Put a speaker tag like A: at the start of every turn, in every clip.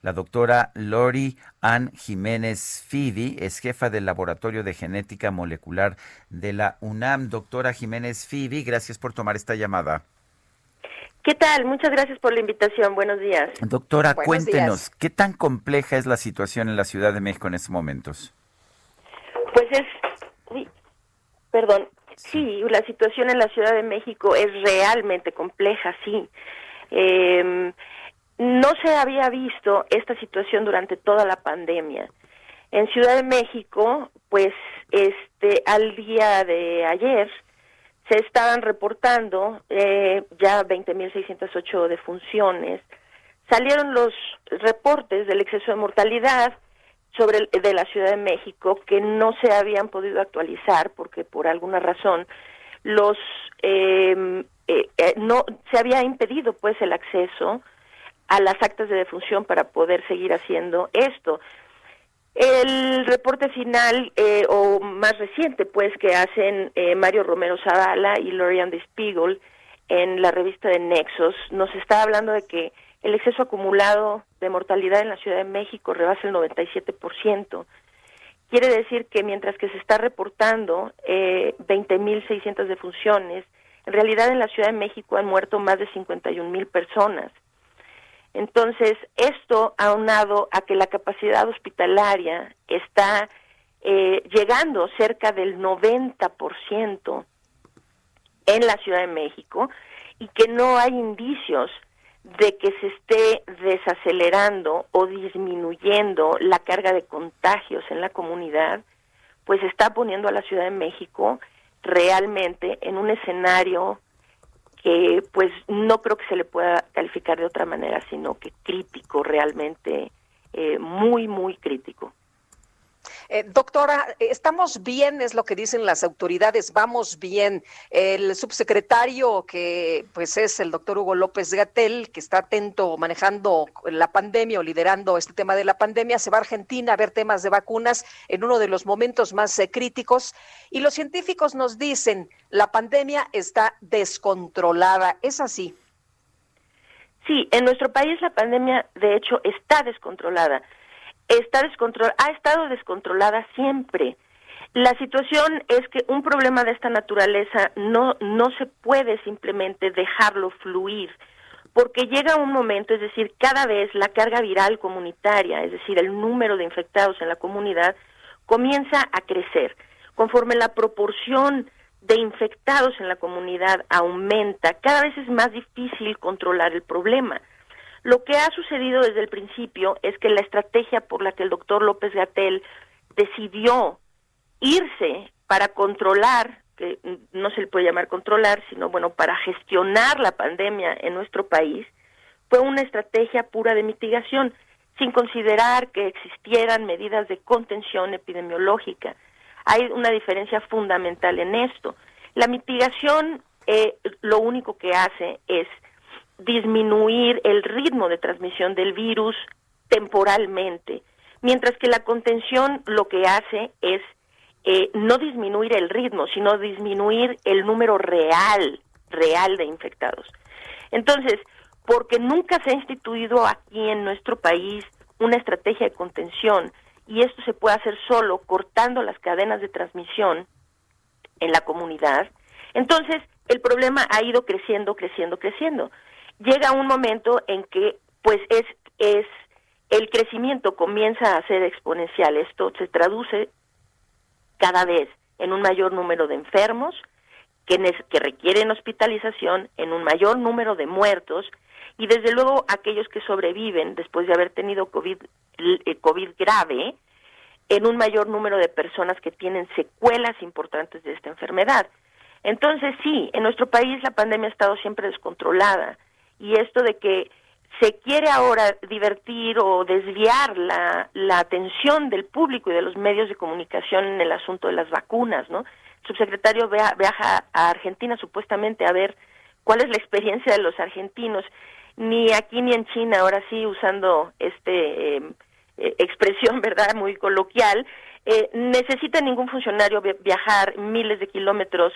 A: La doctora Lori Ann Jiménez Fidi es jefa del Laboratorio de Genética Molecular de la UNAM. Doctora Jiménez Fidi, gracias por tomar esta llamada.
B: ¿Qué tal? Muchas gracias por la invitación. Buenos días.
A: Doctora, cuéntenos, ¿qué tan compleja es la situación en la Ciudad de México en estos momentos?
B: Pues es, uy, perdón, sí, la situación en la Ciudad de México es realmente compleja, sí. Eh, no se había visto esta situación durante toda la pandemia. En Ciudad de México, pues este al día de ayer se estaban reportando eh, ya 20.608 defunciones. Salieron los reportes del exceso de mortalidad sobre el, de la Ciudad de México que no se habían podido actualizar porque por alguna razón los eh, eh, eh no se había impedido pues el acceso a las actas de defunción para poder seguir haciendo esto. El reporte final eh, o más reciente, pues, que hacen eh, Mario Romero Zavala y Lorian de Spiegel en la revista de Nexos, nos está hablando de que el exceso acumulado de mortalidad en la Ciudad de México rebasa el 97%. Quiere decir que mientras que se está reportando eh, 20.600 defunciones, en realidad en la Ciudad de México han muerto más de 51.000 personas. Entonces, esto aunado a que la capacidad hospitalaria está eh, llegando cerca del 90% en la Ciudad de México y que no hay indicios de que se esté desacelerando o disminuyendo la carga de contagios en la comunidad, pues está poniendo a la Ciudad de México realmente en un escenario que pues no creo que se le pueda calificar de otra manera, sino que crítico, realmente eh, muy, muy crítico.
C: Eh, doctora, estamos bien, es lo que dicen las autoridades, vamos bien. El subsecretario, que pues es el doctor Hugo López Gatel, que está atento manejando la pandemia o liderando este tema de la pandemia, se va a Argentina a ver temas de vacunas en uno de los momentos más eh, críticos. Y los científicos nos dicen, la pandemia está descontrolada. ¿Es así?
B: Sí, en nuestro país la pandemia, de hecho, está descontrolada está descontrol ha estado descontrolada siempre. La situación es que un problema de esta naturaleza no no se puede simplemente dejarlo fluir, porque llega un momento, es decir, cada vez la carga viral comunitaria, es decir, el número de infectados en la comunidad comienza a crecer. Conforme la proporción de infectados en la comunidad aumenta, cada vez es más difícil controlar el problema. Lo que ha sucedido desde el principio es que la estrategia por la que el doctor López Gatel decidió irse para controlar, que no se le puede llamar controlar, sino bueno, para gestionar la pandemia en nuestro país, fue una estrategia pura de mitigación, sin considerar que existieran medidas de contención epidemiológica. Hay una diferencia fundamental en esto. La mitigación eh, lo único que hace es disminuir el ritmo de transmisión del virus temporalmente, mientras que la contención lo que hace es eh, no disminuir el ritmo, sino disminuir el número real, real de infectados. Entonces, porque nunca se ha instituido aquí en nuestro país una estrategia de contención, y esto se puede hacer solo cortando las cadenas de transmisión en la comunidad, entonces el problema ha ido creciendo, creciendo, creciendo llega un momento en que pues es es el crecimiento comienza a ser exponencial. Esto se traduce cada vez en un mayor número de enfermos que, que requieren hospitalización, en un mayor número de muertos y desde luego aquellos que sobreviven después de haber tenido COVID, eh, COVID grave, en un mayor número de personas que tienen secuelas importantes de esta enfermedad. Entonces sí, en nuestro país la pandemia ha estado siempre descontrolada y esto de que se quiere ahora divertir o desviar la, atención del público y de los medios de comunicación en el asunto de las vacunas, ¿no? El subsecretario viaja a Argentina supuestamente a ver cuál es la experiencia de los argentinos. Ni aquí ni en China, ahora sí usando este em, eh, expresión, ¿verdad? Muy coloquial, eh, necesita ningún funcionario viajar miles de kilómetros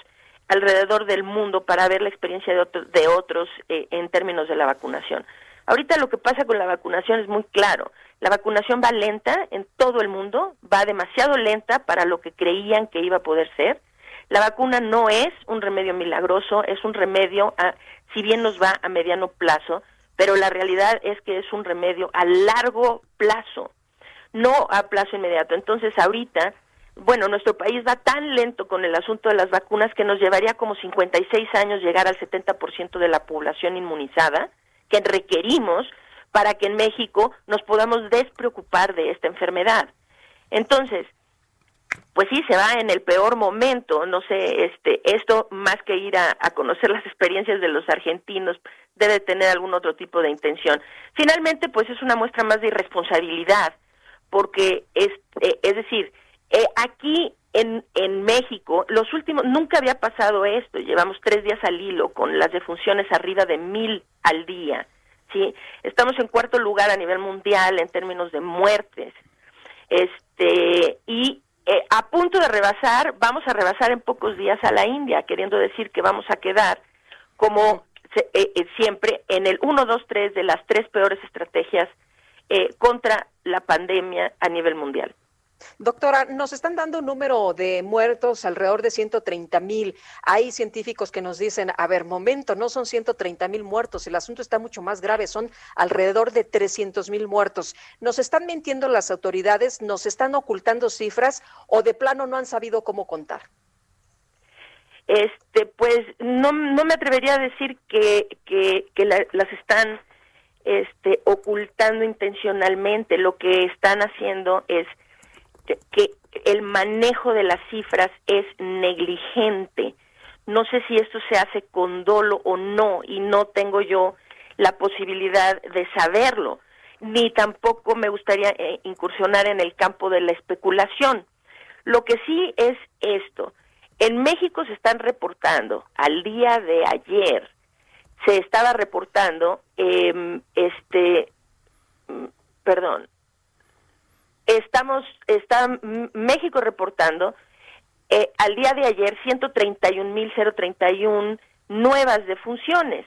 B: alrededor del mundo para ver la experiencia de, de otros eh, en términos de la vacunación. Ahorita lo que pasa con la vacunación es muy claro. La vacunación va lenta en todo el mundo, va demasiado lenta para lo que creían que iba a poder ser. La vacuna no es un remedio milagroso, es un remedio, a, si bien nos va a mediano plazo, pero la realidad es que es un remedio a largo plazo, no a plazo inmediato. Entonces, ahorita, bueno, nuestro país va tan lento con el asunto de las vacunas que nos llevaría como 56 años llegar al 70% de la población inmunizada que requerimos para que en México nos podamos despreocupar de esta enfermedad. Entonces, pues sí, se va en el peor momento, no sé, este, esto más que ir a, conocer las experiencias de los argentinos, debe tener algún otro tipo de intención. Finalmente, pues es una muestra más de irresponsabilidad, porque es, eh, es decir, eh, aquí en, en México, los últimos, nunca había pasado esto, llevamos tres días al hilo con las defunciones arriba de mil al día, ¿sí? Estamos en cuarto lugar a nivel mundial en términos de muertes, este, y eh, a punto de rebasar, vamos a rebasar en pocos días a la India, queriendo decir que vamos a quedar como eh, eh, siempre en el 1, 2, 3 de las tres peores estrategias contra la pandemia a nivel mundial.
C: Doctora, nos están dando un número de muertos alrededor de 130 mil. Hay científicos que nos dicen, a ver, momento, no son 130 mil muertos, el asunto está mucho más grave, son alrededor de 300 mil muertos. ¿Nos están mintiendo las autoridades? ¿Nos están ocultando cifras o de plano no han sabido cómo contar?
B: Este, pues no, no me atrevería a decir que, que, las están este, ocultando intencionalmente. Lo que están haciendo es que el manejo de las cifras es negligente. No sé si esto se hace con dolo o no y no tengo yo la posibilidad de saberlo, ni tampoco me gustaría eh, incursionar en el campo de la especulación. Lo que sí es esto, en México se están reportando, al día de ayer, se estaba reportando, eh, este, mm, perdón, estamos, está México reportando eh, al día de ayer 131.031 nuevas defunciones.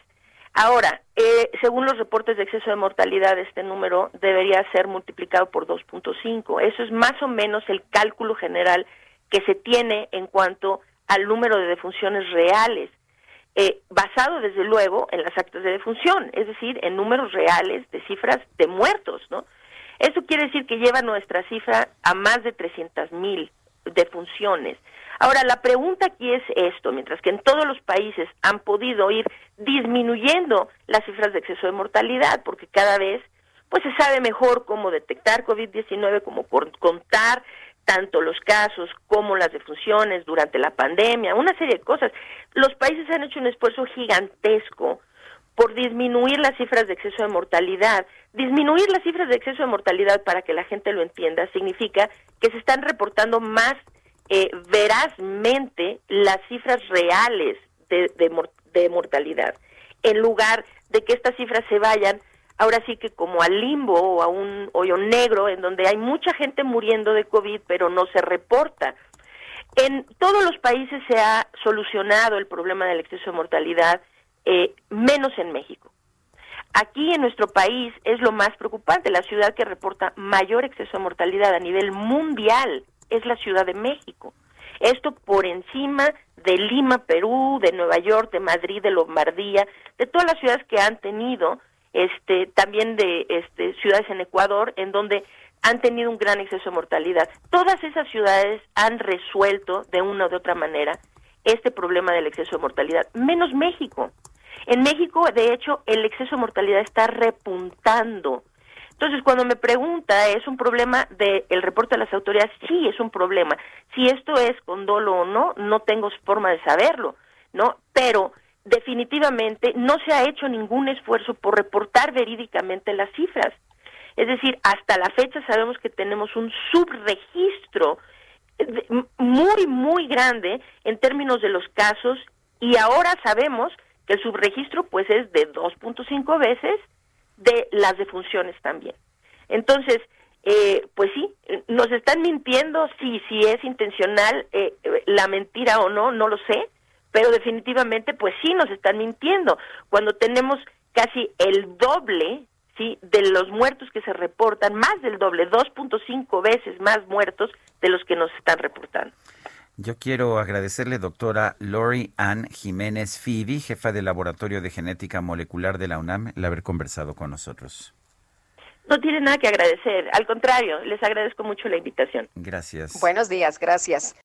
B: Ahora, eh, según los reportes de exceso de mortalidad, este número debería ser multiplicado por 2.5. Eso es más o menos el cálculo general que se tiene en cuanto al número de defunciones reales, eh, basado desde luego en las actas de defunción, es decir, en números reales de cifras de muertos, ¿no? Eso quiere decir que lleva nuestra cifra a más de 300 mil defunciones. Ahora, la pregunta aquí es esto, mientras que en todos los países han podido ir disminuyendo las cifras de exceso de mortalidad, porque cada vez pues se sabe mejor cómo detectar COVID-19, cómo contar tanto los casos como las defunciones durante la pandemia, una serie de cosas. Los países han hecho un esfuerzo gigantesco por disminuir las cifras de exceso de mortalidad. Disminuir las cifras de exceso de mortalidad, para que la gente lo entienda, significa que se están reportando más eh, verazmente las cifras reales de, de, mortalidad, en lugar de que estas cifras se vayan ahora sí que como al limbo o a un hoyo negro en donde hay mucha gente muriendo de COVID pero no se reporta. En todos los países se ha solucionado el problema del exceso de mortalidad eh, menos en México. Aquí en nuestro país es lo más preocupante, la ciudad que reporta mayor exceso de mortalidad a nivel mundial es la Ciudad de México. Esto por encima de Lima, Perú, de Nueva York, de Madrid, de Lombardía, de todas las ciudades que han tenido, este, también de este, ciudades en Ecuador, en donde han tenido un gran exceso de mortalidad. Todas esas ciudades han resuelto de una u de otra manera este problema del exceso de mortalidad, menos México. En México, de hecho, el exceso de mortalidad está repuntando. Entonces, cuando me pregunta, ¿es un problema del el reporte de las autoridades? Sí, es un problema. Si esto es con dolo o no, no tengo forma de saberlo, ¿no? Pero definitivamente no se ha hecho ningún esfuerzo por reportar verídicamente las cifras. Es decir, hasta la fecha sabemos que tenemos un subregistro muy, muy grande en términos de los casos y ahora sabemos que el subregistro pues es de 2.5 veces de las defunciones también. Entonces, eh, pues sí, nos están mintiendo, sí, si es intencional eh, la mentira o no, no lo sé, pero definitivamente pues sí nos están mintiendo. Cuando tenemos casi el doble ¿sí? de los muertos que se reportan, más del doble, 2.5 veces más muertos de los que nos están reportando.
A: Yo quiero agradecerle, doctora Lori Ann Jiménez Fibi, jefa del Laboratorio de Genética Molecular de la UNAM, el haber conversado con nosotros.
B: No tiene nada que agradecer, al contrario, les agradezco mucho la invitación.
A: Gracias.
C: Buenos días, gracias.